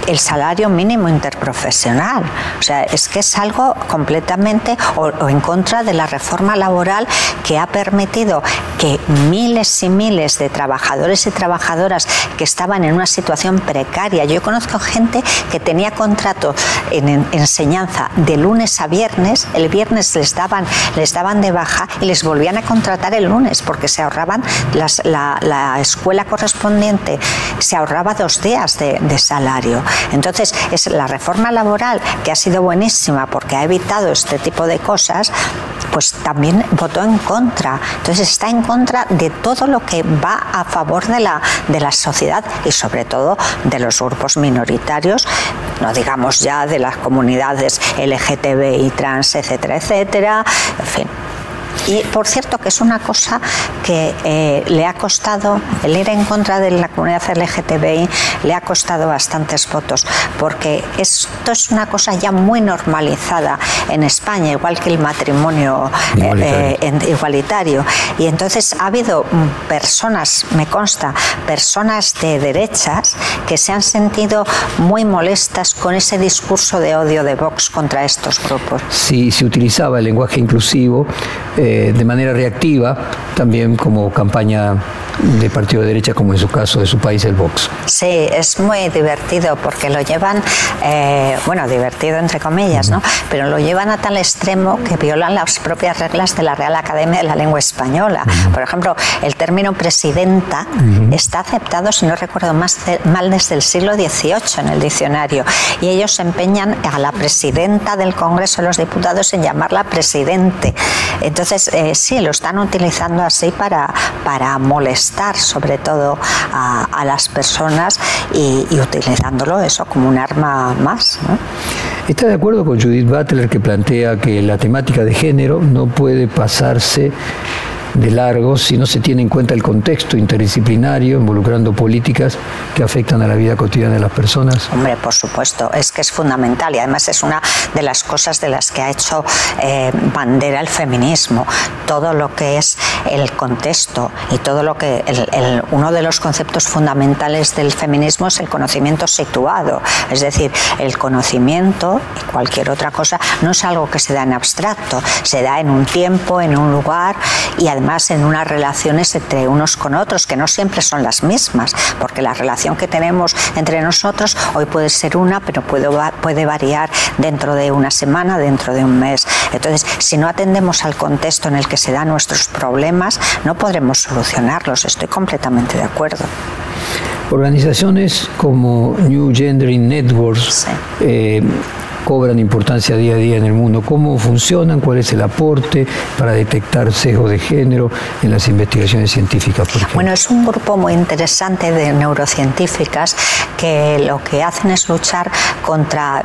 el salario mínimo interprofesional. O sea, es que es algo completamente o, en contra de la reforma laboral que ha permitido que miles y miles de trabajadores y trabajadoras que estaban en una situación precaria, yo conozco gente que tenía contrato en, enseñanza de lunes a viernes, el viernes les daban, les daban de baja y les volvían a contratar el lunes porque se ahorraban la, escuela correspondiente, se ahorraba dos días de, de salario. Entonces, es la reforma laboral, que ha sido buenísima porque ha evitado este tipo de cosas, pues también votó en contra. Entonces, está en contra de todo lo que va a favor de la, de la sociedad y sobre todo de los grupos minoritarios, no digamos ya de las comunidades LGTB y trans, etcétera, etcétera. En fin, y por cierto que es una cosa que eh, le ha costado, el ir en contra de la comunidad LGTBI le ha costado bastantes votos, porque esto es una cosa ya muy normalizada en España, igual que el matrimonio eh, eh, igualitario. Y entonces ha habido mm, personas, me consta, personas de derechas que se han sentido muy molestas con ese discurso de odio de Vox contra estos grupos. Sí, se utilizaba el lenguaje inclusivo. Eh, de manera reactiva, también como campaña de partido de derecha, como en su caso de su país, el Vox. Sí, es muy divertido porque lo llevan, eh, bueno, divertido entre comillas, ¿no? Pero lo llevan a tal extremo que violan las propias reglas de la Real Academia de la Lengua Española. Por ejemplo, el término presidenta está aceptado, si no recuerdo más mal, desde el siglo XVIII en el diccionario. Y ellos empeñan a la presidenta del Congreso de los Diputados en llamarla presidente. Entonces, eh, sí, lo están utilizando así para, para molestar sobre todo a, las personas y, utilizándolo eso como un arma más. ¿Está de acuerdo con Judith Butler que plantea que la temática de género no puede pasarse de largo si no se tiene en cuenta el contexto interdisciplinario involucrando políticas que afectan a la vida cotidiana de las personas? Hombre, por supuesto, es que es fundamental y además es una de las cosas de las que ha hecho eh, bandera el feminismo, todo lo que es el contexto y todo lo que uno de los conceptos fundamentales del feminismo es el conocimiento situado, es decir, el conocimiento y cualquier otra cosa no es algo que se da en abstracto, se da en un tiempo, en un lugar y además además en unas relaciones entre unos con otros, que no siempre son las mismas, porque la relación que tenemos entre nosotros hoy puede ser una, pero puede, puede variar dentro de una semana, dentro de un mes. Entonces, si no atendemos al contexto en el que se dan nuestros problemas, no podremos solucionarlos. Estoy completamente de acuerdo. Organizaciones como New Gendering Networks eh, cobran importancia día a día en el mundo. ¿Cómo funcionan? ¿Cuál es el aporte para detectar sesgo de género en las investigaciones científicas? bueno, es un grupo muy interesante de neurocientíficas que lo que hacen es luchar contra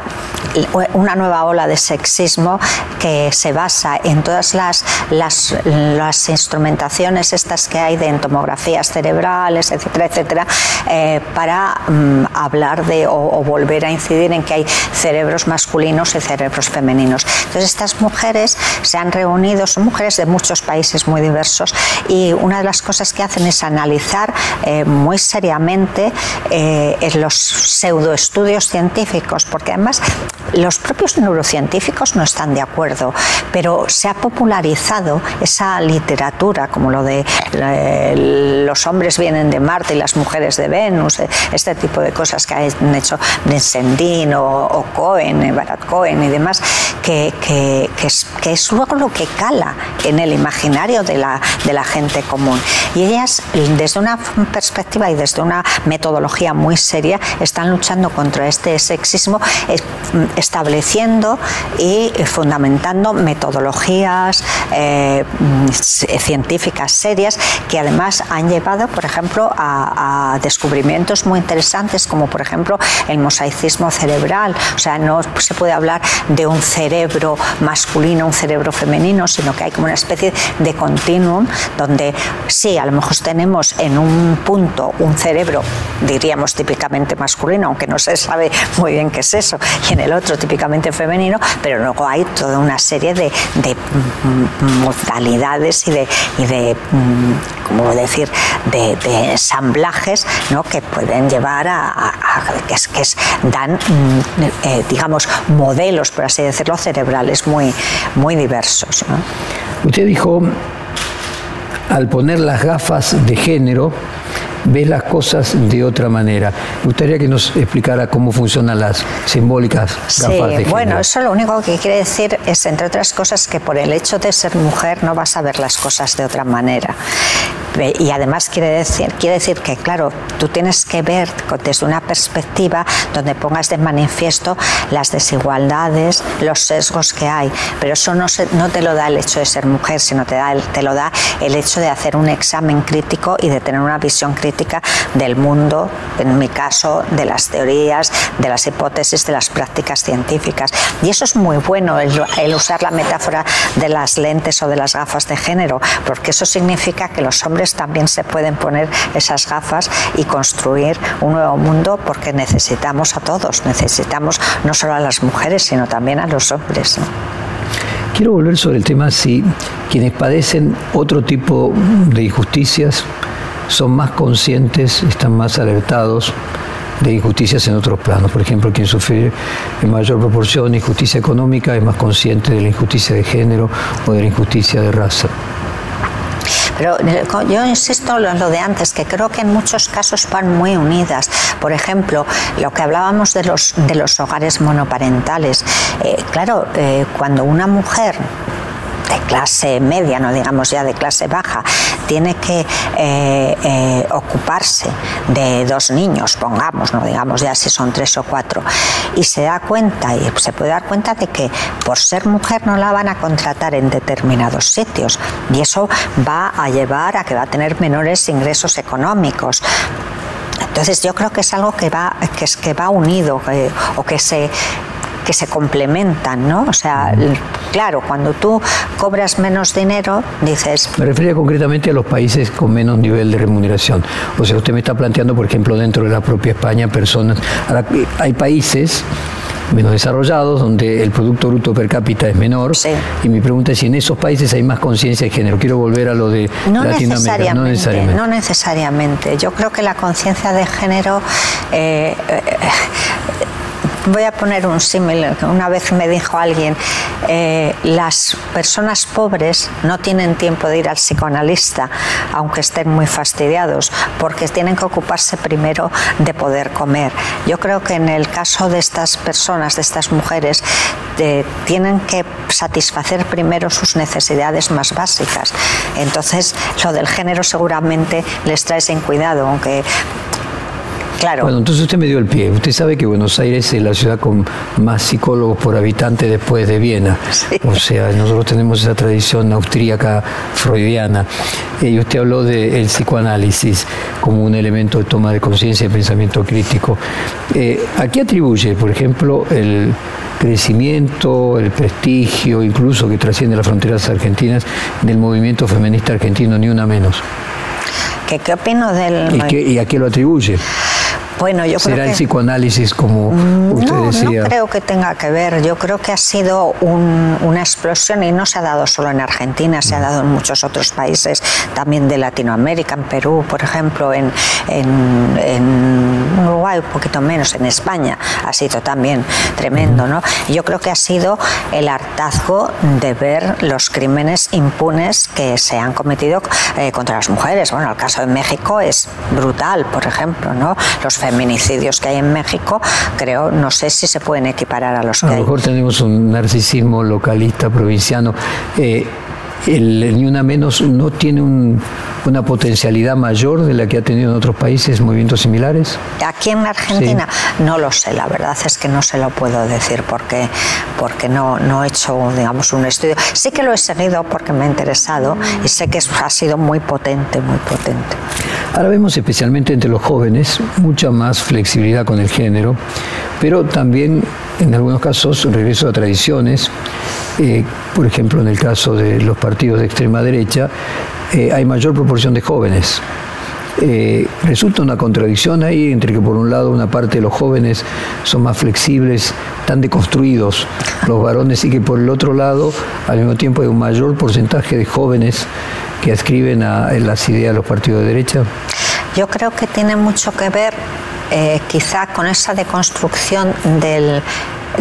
una nueva ola de sexismo que se basa en todas las, las, las instrumentaciones estas que hay de entomografías cerebrales, etcétera, etcétera, eh, para mm, hablar de o, o volver a incidir en que hay cerebros más masculinos y cerebros femeninos. Entonces estas mujeres se han reunido, son mujeres de muchos países muy diversos y una de las cosas que hacen es analizar eh, muy seriamente eh, los pseudoestudios científicos, porque además los propios neurocientíficos no están de acuerdo, pero se ha popularizado esa literatura, como lo de eh, los hombres vienen de Marte y las mujeres de Venus, este tipo de cosas que han hecho Bensendín o, o Cohen, Barat Cohen y demás, que, que, es, que, es, luego lo que cala en el imaginario de la, de la gente común. Y ellas, desde una perspectiva y desde una metodología muy seria, están luchando contra este sexismo estableciendo y fundamentando metodologías eh, científicas serias que además han llevado, por ejemplo, a, a, descubrimientos muy interesantes como por ejemplo el mosaicismo cerebral. O sea, no se puede hablar de un cerebro masculino, un cerebro femenino, sino que hay como una especie de continuum donde sí, a lo mejor tenemos en un punto un cerebro, diríamos típicamente masculino, aunque no se sabe muy bien qué es eso, y en el otro típicamente femenino, pero luego hay toda una serie de, modalidades y de, y de como decir, de, ensamblajes ¿no? que pueden llevar a, que, es, que dan, mm, eh, digamos, modelos, por así decirlo, cerebrales muy, muy diversos. Usted dijo, al poner las gafas de género, ves las cosas de otra manera. Me gustaría que nos explicara cómo funcionan las simbólicas gafas de género. Bueno, eso lo único que quiere decir es, entre otras cosas, que por el hecho de ser mujer no vas a ver las cosas de otra manera. Y además quiere decir, quiere decir que, claro, tú tienes que ver desde una perspectiva donde pongas de manifiesto las desigualdades, los sesgos que hay. Pero eso no, se, no te lo da el hecho de ser mujer, sino te, da, te lo da el hecho de hacer un examen crítico y de tener una visión crítica del mundo, en mi caso, de las teorías, de las hipótesis, de las prácticas científicas. Y eso es muy bueno, el, usar la metáfora de las lentes o de las gafas de género, porque eso significa que los hombres también se pueden poner esas gafas y construir un nuevo mundo porque necesitamos a todos, necesitamos no solo a las mujeres, sino también a los hombres. Quiero volver sobre el tema si quienes padecen otro tipo de injusticias son más conscientes, están más alertados de injusticias en otros planos. Por ejemplo, quien sufre en mayor proporción injusticia económica es más consciente de la injusticia de género o de la injusticia de raza. Pero eh, yo insisto en lo de antes, que creo que en muchos casos van muy unidas. Por ejemplo, lo que hablábamos de los, de los hogares monoparentales. Eh, claro, eh, cuando una mujer de clase media, no digamos ya de clase baja, tiene que eh, eh, ocuparse de dos niños, pongamos, no digamos ya si son tres o cuatro, y se da cuenta, y se puede dar cuenta de que por ser mujer no la van a contratar en determinados sitios, y eso va a llevar a que va a tener menores ingresos económicos. Entonces yo creo que es algo que va, que es, que va unido o que se que se complementan, ¿no? O sea, claro, cuando tú cobras menos dinero, dices... Me refería concretamente a los países con menos nivel de remuneración. O sea, usted me está planteando, por ejemplo, dentro de la propia España, personas... Hay países menos desarrollados, donde el Producto Bruto per cápita es menor. Y mi pregunta es si en esos países hay más conciencia de género. Quiero volver a lo de no Latinoamérica. no necesariamente. No necesariamente. Yo creo que la conciencia de género eh, eh, Voy a poner un símil. Una vez me dijo alguien, eh, las personas pobres no tienen tiempo de ir al psicoanalista, aunque estén muy fastidiados, porque tienen que ocuparse primero de poder comer. Yo creo que en el caso de estas personas, de estas mujeres, eh, tienen que satisfacer primero sus necesidades más básicas. Entonces, lo del género seguramente les trae sin cuidado, aunque Claro. Bueno, entonces usted me dio el pie. Usted sabe que Buenos Aires es la ciudad con más psicólogos por habitante después de Viena. O sea, nosotros tenemos esa tradición austríaca freudiana. Y usted habló del psicoanálisis como un elemento de toma de conciencia y pensamiento crítico. Eh, ¿A qué atribuye, por ejemplo, el crecimiento, el prestigio, incluso que trasciende las fronteras argentinas, del movimiento feminista argentino, ni una menos? ¿Qué, qué opino del...? ¿Y, qué, ¿Y a qué lo atribuye? Bueno, yo ¿Será creo el que... psicoanálisis como Mm, usted no, decía? No creo que tenga que ver. Yo creo que ha sido un- una explosión y no se ha dado solo en Argentina, se ha dado en muchos otros países, también de Latinoamérica, en Perú, por ejemplo, en, en- en Uruguay un poquito menos, en España ha sido también tremendo. ¿no? Yo creo que ha sido el hartazgo de ver los crímenes impunes que se han cometido eh, contra las mujeres. Bueno, el caso de México es brutal, por ejemplo, ¿no? Los feminicidios que hay en México, creo, no sé si se pueden equiparar a los A que lo hay. mejor tenemos un narcisismo localista, provinciano. Eh, el Ni Una Menos no tiene un- una potencialidad mayor de la que ha tenido en otros países movimientos similares. Aquí en Argentina no lo sé, la verdad es que no se lo puedo decir porque, porque no, no he hecho digamos, un estudio. Sí que lo he seguido porque me ha interesado y sé que ha sido muy potente, muy potente. Ahora vemos especialmente entre los jóvenes mucha más flexibilidad con el género, pero también en algunos casos regreso a tradiciones. Eh, por ejemplo, en el caso de los partidos de extrema derecha, eh, hay mayor proporción de jóvenes. Eh, resulta una contradicción ahí entre que por un lado una parte de los jóvenes son más flexibles, tan deconstruidos los varones y que por el otro lado al mismo tiempo hay un mayor porcentaje de jóvenes que ascriben a las ideas de los partidos de derecha. Yo creo que tiene mucho que ver quizá con esa deconstrucción del,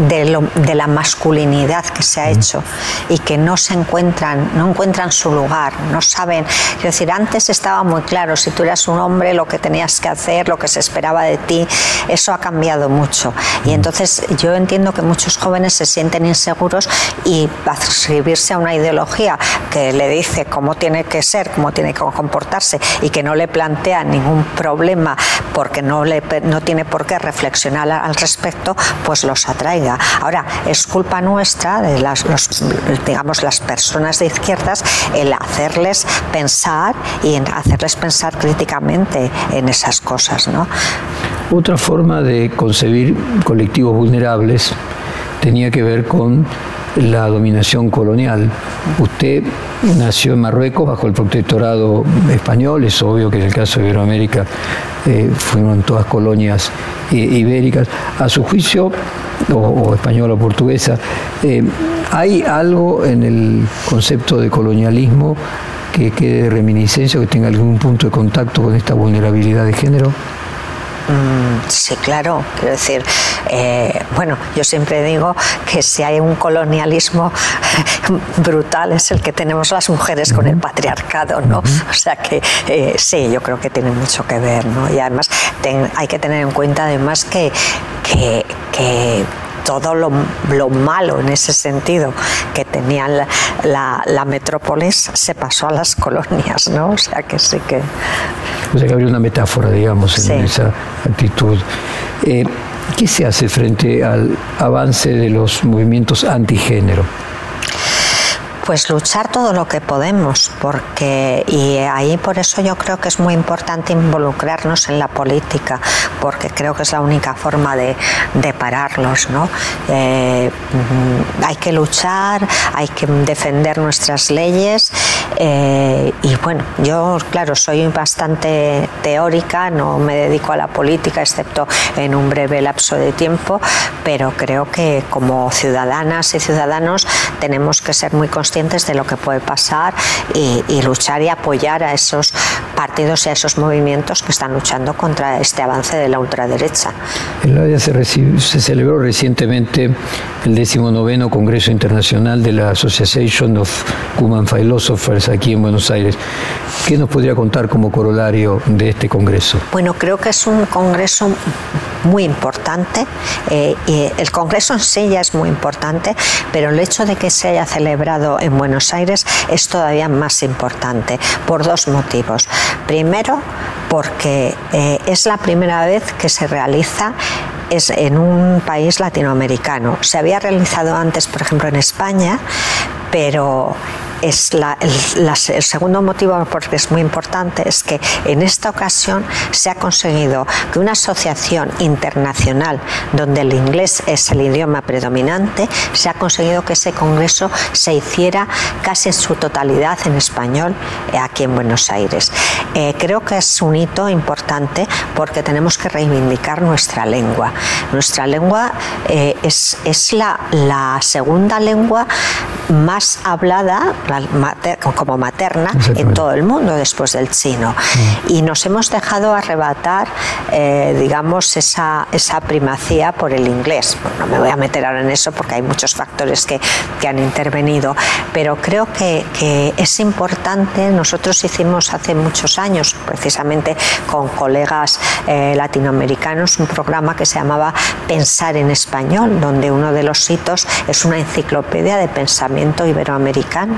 de, lo- de la masculinidad que se ha hecho y que no se encuentran, no encuentran su lugar, no saben. Es decir, antes estaba muy claro, si tú eras un hombre, lo que tenías que hacer, lo que se esperaba de ti, eso ha cambiado mucho. Y entonces yo entiendo que muchos jóvenes se sienten inseguros y adscribirse a una ideología que le dice cómo tiene que ser, cómo tiene que comportarse y que no le plantea ningún problema porque no, le, no tiene por qué reflexionar al respecto, pues los Ahora, es culpa nuestra, de las, digamos, las personas de izquierdas, el hacerles pensar y en hacerles pensar críticamente en esas cosas. Otra forma de concebir colectivos vulnerables tenía que ver con la dominación colonial. Usted nació en Marruecos bajo el protectorado español, es obvio que en el caso de Iberoamérica eh, fueron todas colonias eh, ibéricas. A su juicio, o, española o portuguesa, eh, ¿hay algo en el concepto de colonialismo que quede de reminiscencia, que tenga algún punto de contacto con esta vulnerabilidad de género? Mm, Sí, claro. Quiero decir, eh, bueno, yo siempre digo que si hay un colonialismo brutal es el que tenemos las mujeres con el patriarcado, ¿no? O sea que eh, sí, yo creo que tiene mucho que ver, ¿no? Y además ten- hay que tener en cuenta además que, que, que todo lo, lo malo en ese sentido que tenía la, la- la metrópolis se pasó a las colonias, ¿no? O sea que sí que... O sea que habría una metáfora, digamos, en Sí. esa actitud. Eh, ¿Qué se hace frente al avance de los movimientos antigénero? Pues luchar todo lo que podemos, porque y ahí por eso yo creo que es muy importante involucrarnos en la política, porque creo que es la única forma de, de pararlos, ¿no? Eh, hay que luchar, hay que defender nuestras leyes eh, y bueno, yo claro soy bastante teórica, no me dedico a la política excepto en un breve lapso de tiempo, pero creo que como ciudadanas y ciudadanos tenemos que ser muy conscientes de lo que puede pasar y, y luchar y apoyar a esos partidos y a esos movimientos que están luchando contra este avance de la ultraderecha. En la Haya se, se celebró recientemente el 19 Congreso Internacional de la Association of Human Philosophers aquí en Buenos Aires. ¿Qué nos podría contar como corolario de este congreso? Bueno, creo que es un congreso muy importante. eh, y el congreso en sí ya es muy importante, pero el hecho de que se haya celebrado en Buenos Aires es todavía más importante por dos motivos. Primero, porque eh, es la primera vez que se realiza es en un país latinoamericano. Se había realizado antes, por ejemplo, en España, pero es el, segundo motivo, porque es muy importante, es que en esta ocasión se ha conseguido que una asociación internacional donde el inglés es el idioma predominante, se ha conseguido que ese congreso se hiciera casi en su totalidad en español aquí en Buenos Aires. Eh, creo que es un hito importante porque tenemos que reivindicar nuestra lengua. Nuestra lengua eh, es, es la, la segunda lengua más hablada como materna en todo el mundo después del chino. Mm. Y nos hemos dejado arrebatar, eh, digamos, esa, esa primacía por el inglés. no me voy a meter ahora en eso porque hay muchos factores que, que han intervenido, pero creo que, que, es importante. Nosotros hicimos hace muchos años, precisamente con colegas eh, latinoamericanos, un programa que se llamaba Pensar en Español, donde uno de los hitos es una enciclopedia de pensamiento iberoamericano,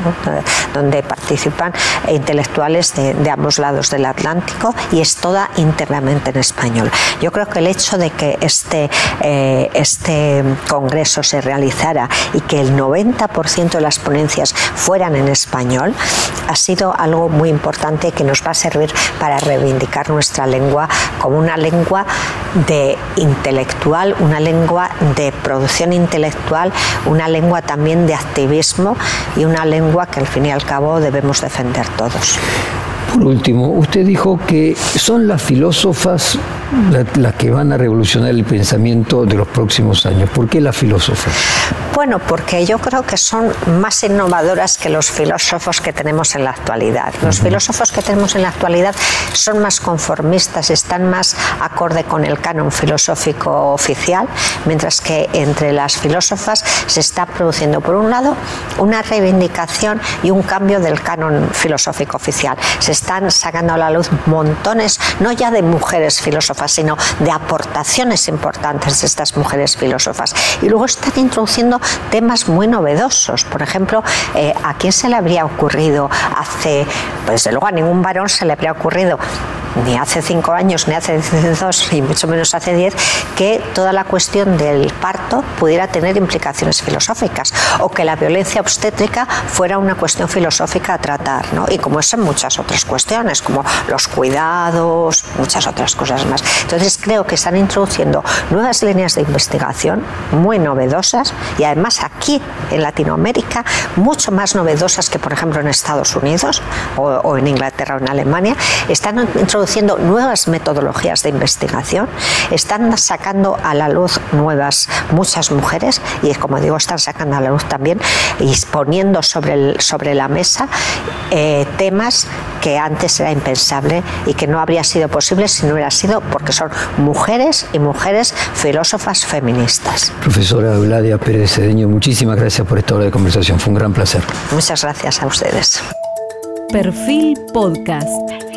donde participan intelectuales de, ambos lados del Atlántico y es toda íntegramente en español. Yo creo que el hecho de que este, eh, este congreso se realizara y que el 90% de las ponencias fueran en español ha sido algo muy importante que nos va a servir para reivindicar nuestra lengua como una lengua de intelectual, una lengua de producción intelectual, una lengua también de activismo y una lengua que al fin y al cabo debemos defender todos. Por último, usted dijo que son las filósofas las que van a revolucionar el pensamiento de los próximos años. ¿Por qué las filósofas? Bueno, porque yo creo que son más innovadoras que los filósofos que tenemos en la actualidad. Los filósofos que tenemos en la actualidad son más conformistas, están más acorde con el canon filosófico oficial, mientras que entre las filósofas se está produciendo, por un lado, una reivindicación y un cambio del canon filosófico oficial. Se están sacando a la luz montones, no ya de mujeres filósofas, sino de aportaciones importantes de estas mujeres filósofas. Y luego están introduciendo temas muy novedosos. Por ejemplo, eh, ¿a quién se le habría ocurrido hace, pues desde luego a ningún varón se le habría ocurrido ni hace cinco años, ni hace dos, y mucho menos hace diez, que toda la cuestión del parto pudiera tener implicaciones filosóficas o que la violencia obstétrica fuera una cuestión filosófica a tratar, ¿no? Y como eso en muchas otras cuestiones, como los cuidados, muchas otras cosas más. Entonces creo que están introduciendo nuevas líneas de investigación muy novedosas y además aquí en Latinoamérica mucho más novedosas que por ejemplo en Estados Unidos o, o en Inglaterra o en Alemania. Están introduciendo introduciendo nuevas metodologías de investigación, están sacando a la luz nuevas muchas mujeres y como digo están sacando a la luz también y poniendo sobre, el, sobre la mesa eh, temas que antes era impensable y que no habría sido posible si no hubiera sido porque son mujeres y mujeres filósofas feministas. Profesora Euladia Pérez Cedeño, muchísimas gracias por esta hora de conversación, fue un gran placer. Muchas gracias a ustedes. Perfil Podcast.